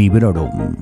Librorum.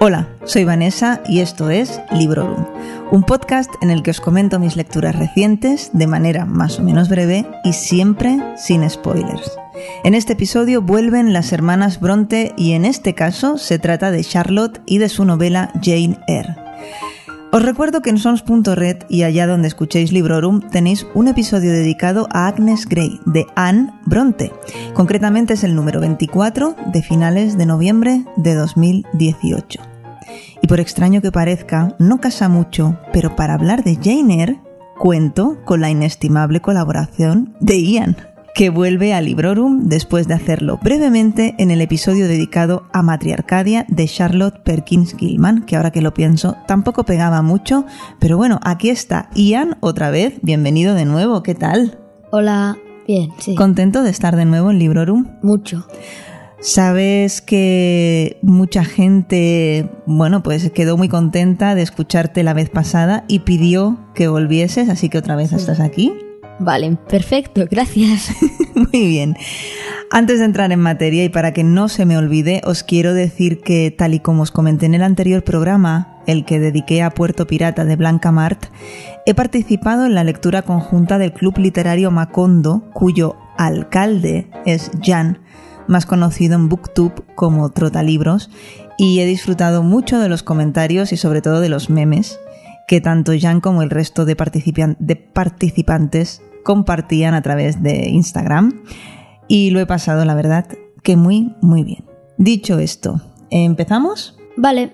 Hola, soy Vanessa y esto es Librorum, un podcast en el que os comento mis lecturas recientes de manera más o menos breve y siempre sin spoilers. En este episodio vuelven las hermanas Bronte y en este caso se trata de Charlotte y de su novela Jane Eyre. Os recuerdo que en sons.red y allá donde escuchéis Librorum tenéis un episodio dedicado a Agnes Grey de Anne Bronte. Concretamente es el número 24 de finales de noviembre de 2018 y por extraño que parezca, no casa mucho, pero para hablar de Jane Eyre, cuento con la inestimable colaboración de Ian, que vuelve a Librorum después de hacerlo brevemente en el episodio dedicado a Matriarcadia de Charlotte Perkins Gilman, que ahora que lo pienso tampoco pegaba mucho, pero bueno, aquí está Ian otra vez, bienvenido de nuevo, ¿qué tal? Hola, bien, sí. ¿Contento de estar de nuevo en Librorum? Mucho. Sabes que mucha gente, bueno, pues quedó muy contenta de escucharte la vez pasada y pidió que volvieses, así que otra vez estás aquí. Vale, perfecto, gracias. Muy bien. Antes de entrar en materia y para que no se me olvide, os quiero decir que tal y como os comenté en el anterior programa, el que dediqué a Puerto Pirata de Blanca Mart, he participado en la lectura conjunta del Club Literario Macondo, cuyo alcalde es Jan, más conocido en Booktube como Trotalibros, y he disfrutado mucho de los comentarios y sobre todo de los memes que tanto Jan como el resto de, de participantes compartían a través de Instagram. Y lo he pasado, la verdad, que muy, muy bien. Dicho esto, ¿empezamos? Vale.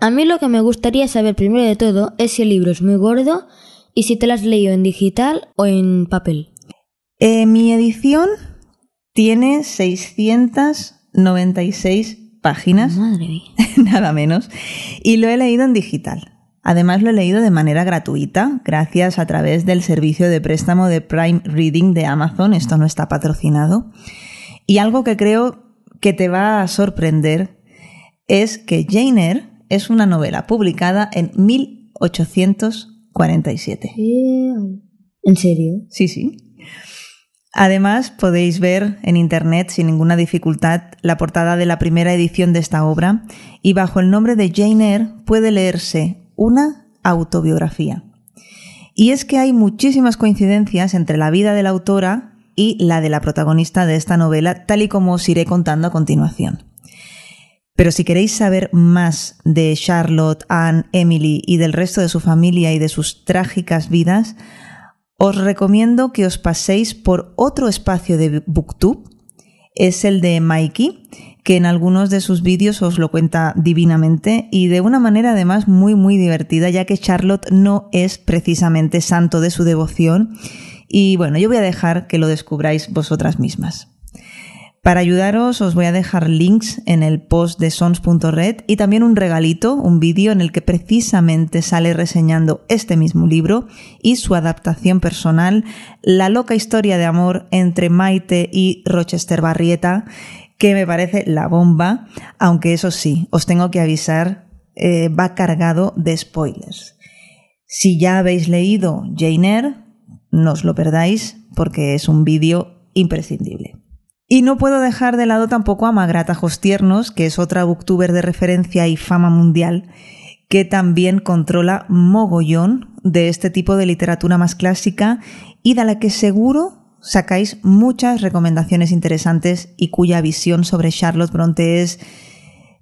A mí lo que me gustaría saber primero de todo es si el libro es muy gordo y si te lo has leído en digital o en papel. Eh, mi edición tiene 696 páginas. Madre mía. Nada menos. Y lo he leído en digital. Además lo he leído de manera gratuita, gracias a través del servicio de préstamo de Prime Reading de Amazon. Esto no está patrocinado. Y algo que creo que te va a sorprender es que Jane Eyre es una novela publicada en 1847. ¿En serio? Sí, sí. Además, podéis ver en Internet sin ninguna dificultad la portada de la primera edición de esta obra y bajo el nombre de Jane Eyre puede leerse una autobiografía. Y es que hay muchísimas coincidencias entre la vida de la autora y la de la protagonista de esta novela, tal y como os iré contando a continuación. Pero si queréis saber más de Charlotte, Anne, Emily y del resto de su familia y de sus trágicas vidas, os recomiendo que os paséis por otro espacio de Booktube. Es el de Mikey, que en algunos de sus vídeos os lo cuenta divinamente y de una manera además muy muy divertida, ya que Charlotte no es precisamente santo de su devoción. Y bueno, yo voy a dejar que lo descubráis vosotras mismas. Para ayudaros os voy a dejar links en el post de sons.red y también un regalito, un vídeo en el que precisamente sale reseñando este mismo libro y su adaptación personal, la loca historia de amor entre Maite y Rochester Barrieta, que me parece la bomba, aunque eso sí, os tengo que avisar, eh, va cargado de spoilers. Si ya habéis leído Jane Eyre, no os lo perdáis porque es un vídeo imprescindible. Y no puedo dejar de lado tampoco a Magrata Jostiernos, que es otra booktuber de referencia y fama mundial, que también controla mogollón de este tipo de literatura más clásica y de la que seguro sacáis muchas recomendaciones interesantes y cuya visión sobre Charlotte Bronte es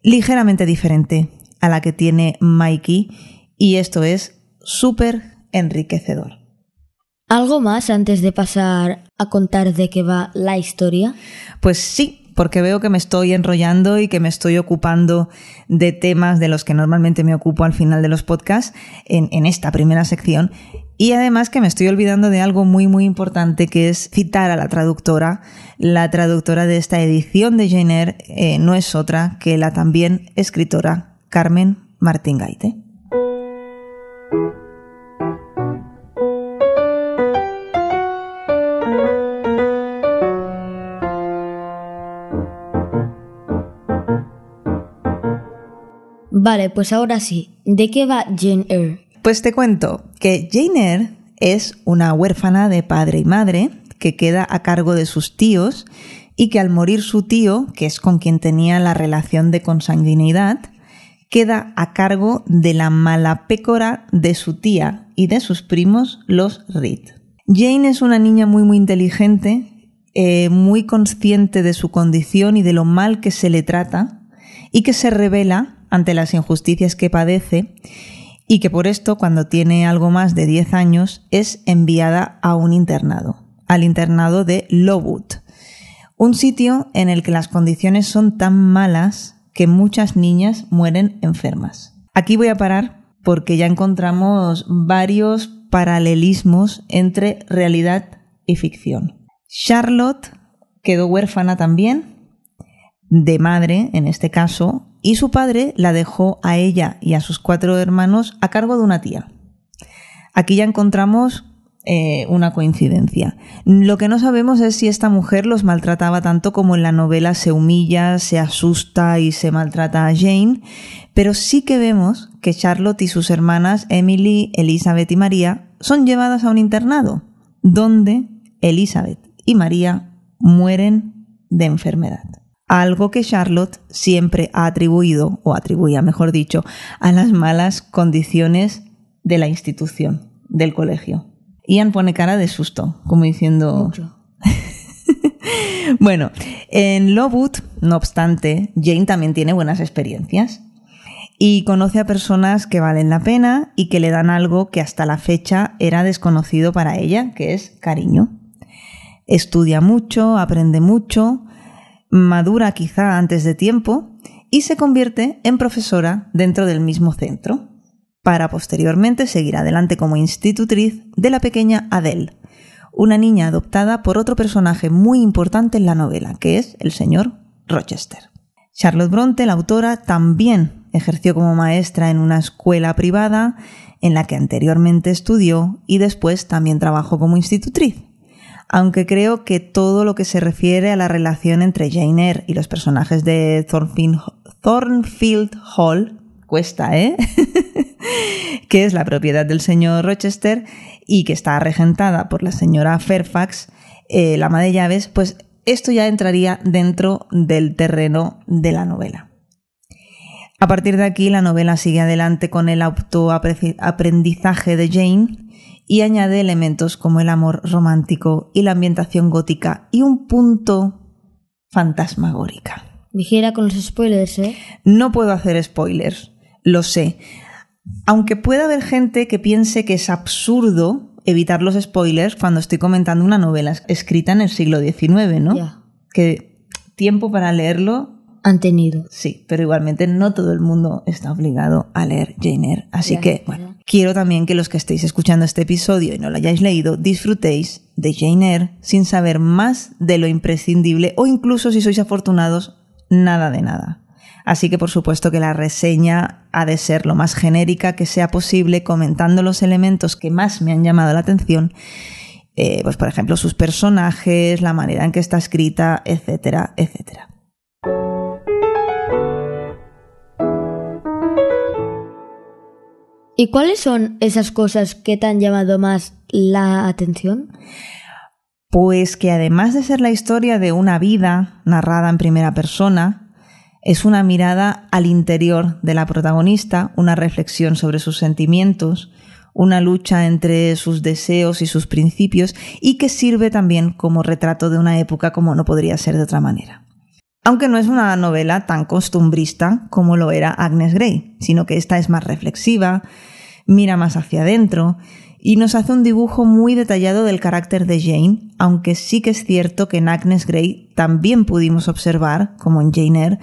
ligeramente diferente a la que tiene Mikey y esto es súper enriquecedor. ¿Algo más antes de pasar a contar de qué va la historia? Pues sí, porque veo que me estoy enrollando y que me estoy ocupando de temas de los que normalmente me ocupo al final de los podcasts en, esta primera sección. Y además que me estoy olvidando de algo muy muy importante que es citar a la traductora. La traductora de esta edición de Jane Eyre eh, no es otra que la también escritora Carmen Martín Gaite. Vale, pues ahora sí. ¿De qué va Jane Eyre? Pues te cuento que Jane Eyre es una huérfana de padre y madre que queda a cargo de sus tíos y que al morir su tío, que es con quien tenía la relación de consanguinidad, queda a cargo de la mala pécora de su tía y de sus primos, los Reed. Jane es una niña muy muy inteligente, eh, muy consciente de su condición y de lo mal que se le trata, y que se revela ante las injusticias que padece, y que por esto, cuando tiene algo más de 10 años, es enviada a un internado, al internado de Lowood, un sitio en el que las condiciones son tan malas que muchas niñas mueren enfermas. Aquí voy a parar porque ya encontramos varios paralelismos entre realidad y ficción. Charlotte quedó huérfana también, de madre en este caso, y su padre la dejó a ella y a sus cuatro hermanos a cargo de una tía. Aquí ya encontramos eh, una coincidencia. Lo que no sabemos es si esta mujer los maltrataba tanto como en la novela se humilla, se asusta y se maltrata a Jane, pero sí que vemos que Charlotte y sus hermanas Emily, Elizabeth y María son llevadas a un internado, donde Elizabeth y María mueren de enfermedad. Algo que Charlotte siempre ha atribuido, o atribuía mejor dicho, a las malas condiciones de la institución, del colegio. Ian pone cara de susto, como diciendo... bueno, en Lowood, no obstante, Jane también tiene buenas experiencias y conoce a personas que valen la pena y que le dan algo que hasta la fecha era desconocido para ella, que es cariño. Estudia mucho, aprende mucho, madura quizá antes de tiempo y se convierte en profesora dentro del mismo centro para posteriormente seguir adelante como institutriz de la pequeña Adele, una niña adoptada por otro personaje muy importante en la novela, que es el señor Rochester. Charlotte Bronte, la autora, también ejerció como maestra en una escuela privada en la que anteriormente estudió y después también trabajó como institutriz. Aunque creo que todo lo que se refiere a la relación entre Jane Eyre y los personajes de Thornfield Hall cuesta, ¿eh? que es la propiedad del señor Rochester y que está regentada por la señora Fairfax, eh, la ama de llaves, pues esto ya entraría dentro del terreno de la novela. A partir de aquí, la novela sigue adelante con el autoaprendizaje de Jane y añade elementos como el amor romántico y la ambientación gótica y un punto fantasmagórica. Vigila con los spoilers, ¿eh? No puedo hacer spoilers lo sé. Aunque pueda haber gente que piense que es absurdo evitar los spoilers cuando estoy comentando una novela escrita en el siglo XIX, ¿no? Que tiempo para leerlo han tenido. Sí, pero igualmente no todo el mundo está obligado a leer Jane Eyre. Así que, bueno, quiero también que los que estéis escuchando este episodio y no lo hayáis leído, disfrutéis de Jane Eyre sin saber más de lo imprescindible o incluso si sois afortunados, nada de nada. Así que por supuesto que la reseña ha de ser lo más genérica que sea posible, comentando los elementos que más me han llamado la atención. Eh, pues por ejemplo, sus personajes, la manera en que está escrita, etcétera, etcétera. ¿Y cuáles son esas cosas que te han llamado más la atención? Pues que además de ser la historia de una vida narrada en primera persona, es una mirada al interior de la protagonista, una reflexión sobre sus sentimientos, una lucha entre sus deseos y sus principios y que sirve también como retrato de una época como no podría ser de otra manera. Aunque no es una novela tan costumbrista como lo era Agnes Grey, sino que esta es más reflexiva, mira más hacia adentro y nos hace un dibujo muy detallado del carácter de Jane, aunque sí que es cierto que en Agnes Grey también pudimos observar, como en Jane Eyre,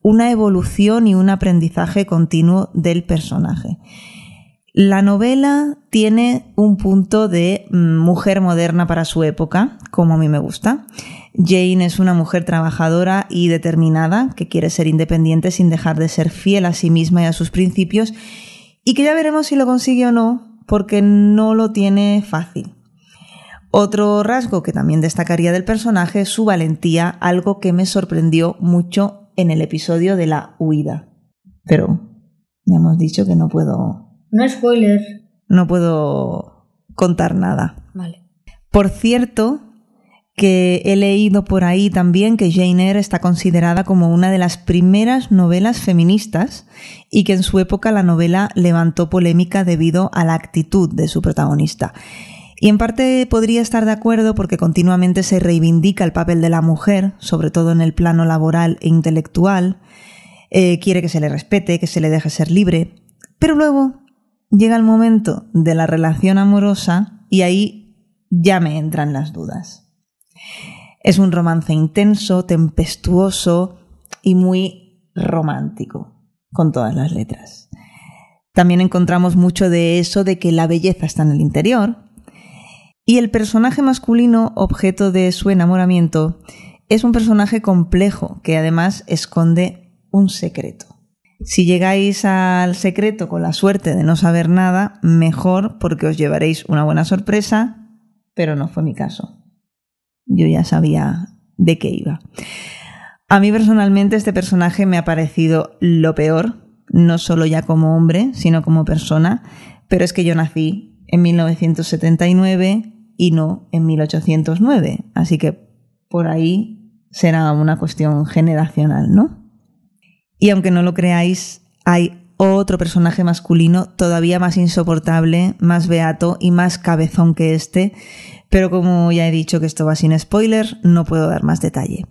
una evolución y un aprendizaje continuo del personaje. La novela tiene un punto de mm, mujer moderna para su época, como a mí me gusta. Jane es una mujer trabajadora y determinada, que quiere ser independiente sin dejar de ser fiel a sí misma y a sus principios, y que ya veremos si lo consigue o no, porque no lo tiene fácil. Otro rasgo que también destacaría del personaje es su valentía, algo que me sorprendió mucho en el episodio de la huida. Pero Ya hemos dicho que no puedo. No spoiler. No puedo contar nada. Vale. Por cierto, que he leído por ahí también que Jane Eyre está considerada como una de las primeras novelas feministas y que en su época la novela levantó polémica debido a la actitud de su protagonista. Y en parte podría estar de acuerdo porque continuamente se reivindica el papel de la mujer, sobre todo en el plano laboral e intelectual, eh, quiere que se le respete, que se le deje ser libre, pero luego llega el momento de la relación amorosa y ahí ya me entran las dudas. Es un romance intenso, tempestuoso y muy romántico, con todas las letras. También encontramos mucho de eso de que la belleza está en el interior. Y el personaje masculino, objeto de su enamoramiento, es un personaje complejo que además esconde un secreto. Si llegáis al secreto con la suerte de no saber nada, mejor porque os llevaréis una buena sorpresa pero no fue mi caso. Yo ya sabía de qué iba. A mí personalmente este personaje me ha parecido lo peor, no solo ya como hombre, sino como persona, pero es que yo nací en 1979 y no en 1809, así que por ahí será una cuestión generacional, ¿no? Y aunque no lo creáis, hay otro personaje masculino todavía más insoportable, más beato y más cabezón que este, pero como ya he dicho que esto va sin spoiler, no puedo dar más detalle.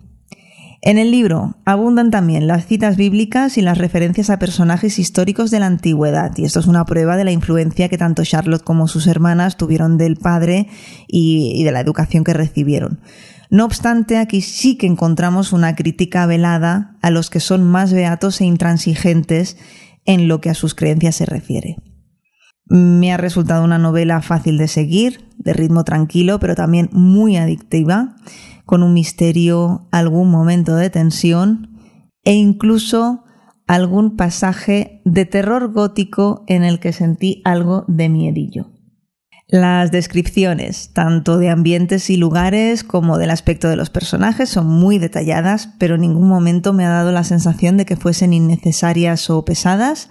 En el libro abundan también las citas bíblicas y las referencias a personajes históricos de la antigüedad, y esto es una prueba de la influencia que tanto Charlotte como sus hermanas tuvieron del padre y, de la educación que recibieron. No obstante, aquí sí que encontramos una crítica velada a los que son más beatos e intransigentes en lo que a sus creencias se refiere. Me ha resultado una novela fácil de seguir, de ritmo tranquilo, pero también muy adictiva, con un misterio, algún momento de tensión e incluso algún pasaje de terror gótico en el que sentí algo de miedillo. Las descripciones, tanto de ambientes y lugares como del aspecto de los personajes, son muy detalladas, pero en ningún momento me ha dado la sensación de que fuesen innecesarias o pesadas.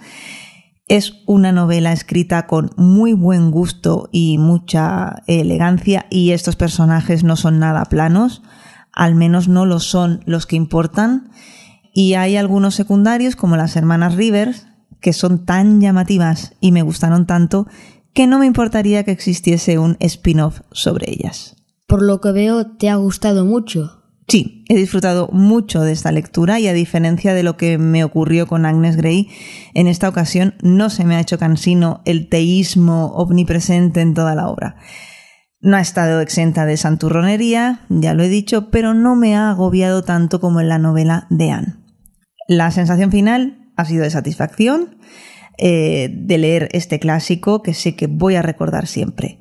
Es una novela escrita con muy buen gusto y mucha elegancia y estos personajes no son nada planos, al menos no lo son los que importan. Y hay algunos secundarios como las hermanas Rivers, que son tan llamativas y me gustaron tanto que no me importaría que existiese un spin-off sobre ellas. Por lo que veo, te ha gustado mucho. Sí, he disfrutado mucho de esta lectura y a diferencia de lo que me ocurrió con Agnes Grey, en esta ocasión no se me ha hecho cansino el teísmo omnipresente en toda la obra. No ha estado exenta de santurronería, ya lo he dicho, pero no me ha agobiado tanto como en la novela de Anne. La sensación final ha sido de satisfacción, eh, de leer este clásico que sé que voy a recordar siempre.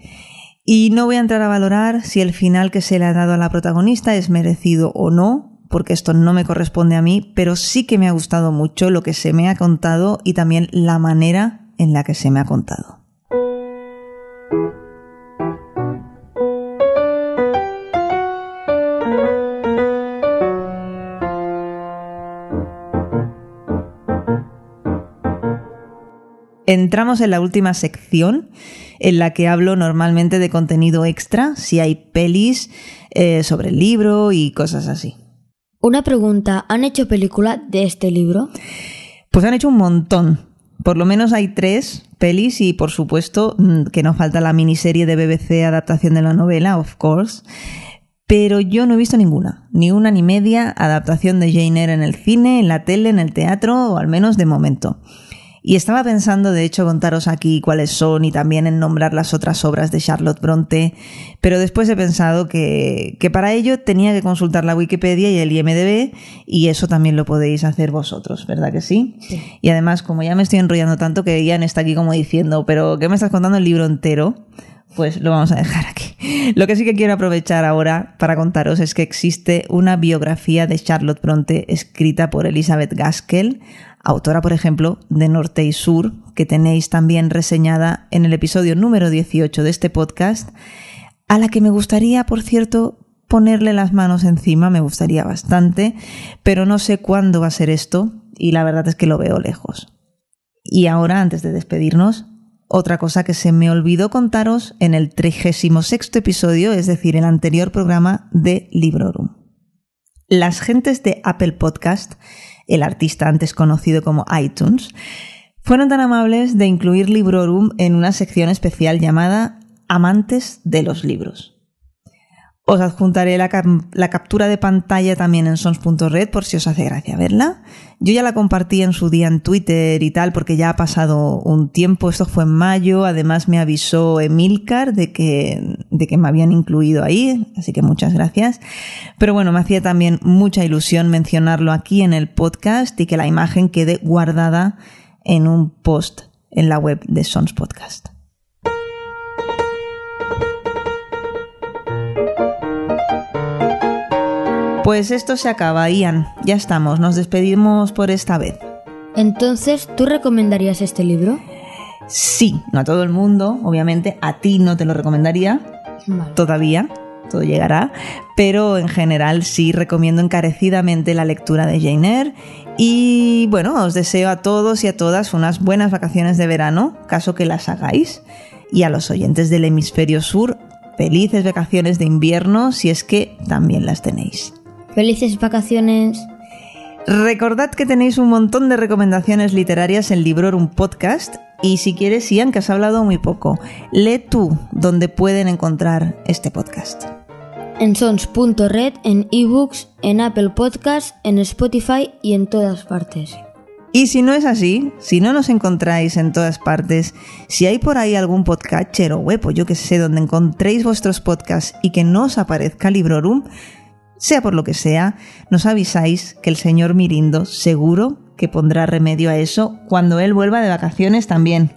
Y no voy a entrar a valorar si el final que se le ha dado a la protagonista es merecido o no, porque esto no me corresponde a mí, pero sí que me ha gustado mucho lo que se me ha contado y también la manera en la que se me ha contado. Entramos en la última sección en la que hablo normalmente de contenido extra, si hay pelis eh, sobre el libro y cosas así. Una pregunta, ¿han hecho película de este libro? Pues han hecho un montón. Por lo menos hay tres pelis y por supuesto mm, que no falta la miniserie de BBC adaptación de la novela, of course. Pero yo no he visto ninguna, ni una ni media adaptación de Jane Eyre en el cine, en la tele, en el teatro, o al menos de momento. Y estaba pensando, de hecho, contaros aquí cuáles son y también en nombrar las otras obras de Charlotte Bronte, pero después he pensado que, para ello tenía que consultar la Wikipedia y el IMDB, y eso también lo podéis hacer vosotros, ¿verdad que sí? sí? Y además, como ya me estoy enrollando tanto que Ian está aquí como diciendo, pero ¿qué me estás contando el libro entero? Pues lo vamos a dejar aquí. Lo que sí que quiero aprovechar ahora para contaros es que existe una biografía de Charlotte Bronte escrita por Elizabeth Gaskell, autora, por ejemplo, de Norte y Sur, que tenéis también reseñada en el episodio número 18 de este podcast, a la que me gustaría, por cierto, ponerle las manos encima, me gustaría bastante, pero no sé cuándo va a ser esto y la verdad es que lo veo lejos. Y ahora, antes de despedirnos, otra cosa que se me olvidó contaros en el 36 episodio, es decir, el anterior programa de Librorum. Las gentes de Apple Podcast, el artista antes conocido como iTunes, fueron tan amables de incluir Librorum en una sección especial llamada Amantes de los Libros. Os adjuntaré la, captura de pantalla también en sons.red por si os hace gracia verla. Yo ya la compartí en su día en Twitter y tal porque ya ha pasado un tiempo, esto fue en mayo, además me avisó Emilcar de que, de que me habían incluido ahí, así que muchas gracias. Pero bueno, me hacía también mucha ilusión mencionarlo aquí en el podcast y que la imagen quede guardada en un post en la web de Sons Podcast. Pues esto se acaba, Ian. Ya estamos, nos despedimos por esta vez. Entonces, ¿tú recomendarías este libro? Sí, no a todo el mundo, obviamente, a ti no te lo recomendaría. Todavía, todo llegará, pero en general sí recomiendo encarecidamente la lectura de Jane Eyre. Y bueno, os deseo a todos y a todas unas buenas vacaciones de verano, caso que las hagáis, y a los oyentes del hemisferio sur, felices vacaciones de invierno si es que también las tenéis. Felices vacaciones. Recordad que tenéis un montón de recomendaciones literarias en Librorum Podcast y si quieres, Ian, que has hablado muy poco, lee tú donde pueden encontrar este podcast. En sons.red, en ebooks, en Apple Podcasts, en Spotify y en todas partes. Y si no es así, si no nos encontráis en todas partes, si hay por ahí algún podcatcher o web o yo que sé donde encontréis vuestros podcasts y que no os aparezca Librorum, sea por lo que sea, nos avisáis que el señor Mirindo seguro que pondrá remedio a eso cuando él vuelva de vacaciones también,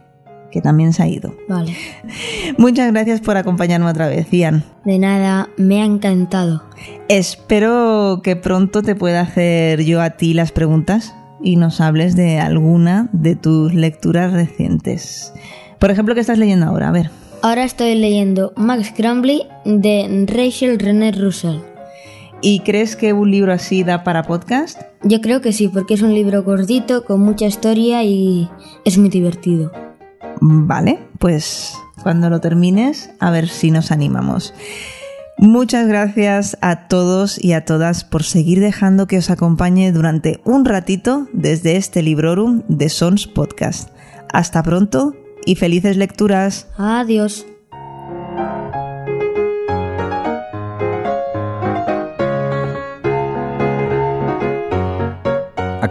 que también se ha ido. Vale. Muchas gracias por acompañarme otra vez, Ian. De nada, me ha encantado. Espero que pronto te pueda hacer yo a ti las preguntas y nos hables de alguna de tus lecturas recientes. Por ejemplo, ¿qué estás leyendo ahora? A ver. Ahora estoy leyendo Max Crumbly de Rachel René Russell. ¿Y crees que un libro así da para podcast? Yo creo que sí, porque es un libro gordito, con mucha historia y es muy divertido. Vale, pues cuando lo termines, a ver si nos animamos. Muchas gracias a todos y a todas por seguir dejando que os acompañe durante un ratito desde este Librorum de Sons Podcast. Hasta pronto y felices lecturas. Adiós.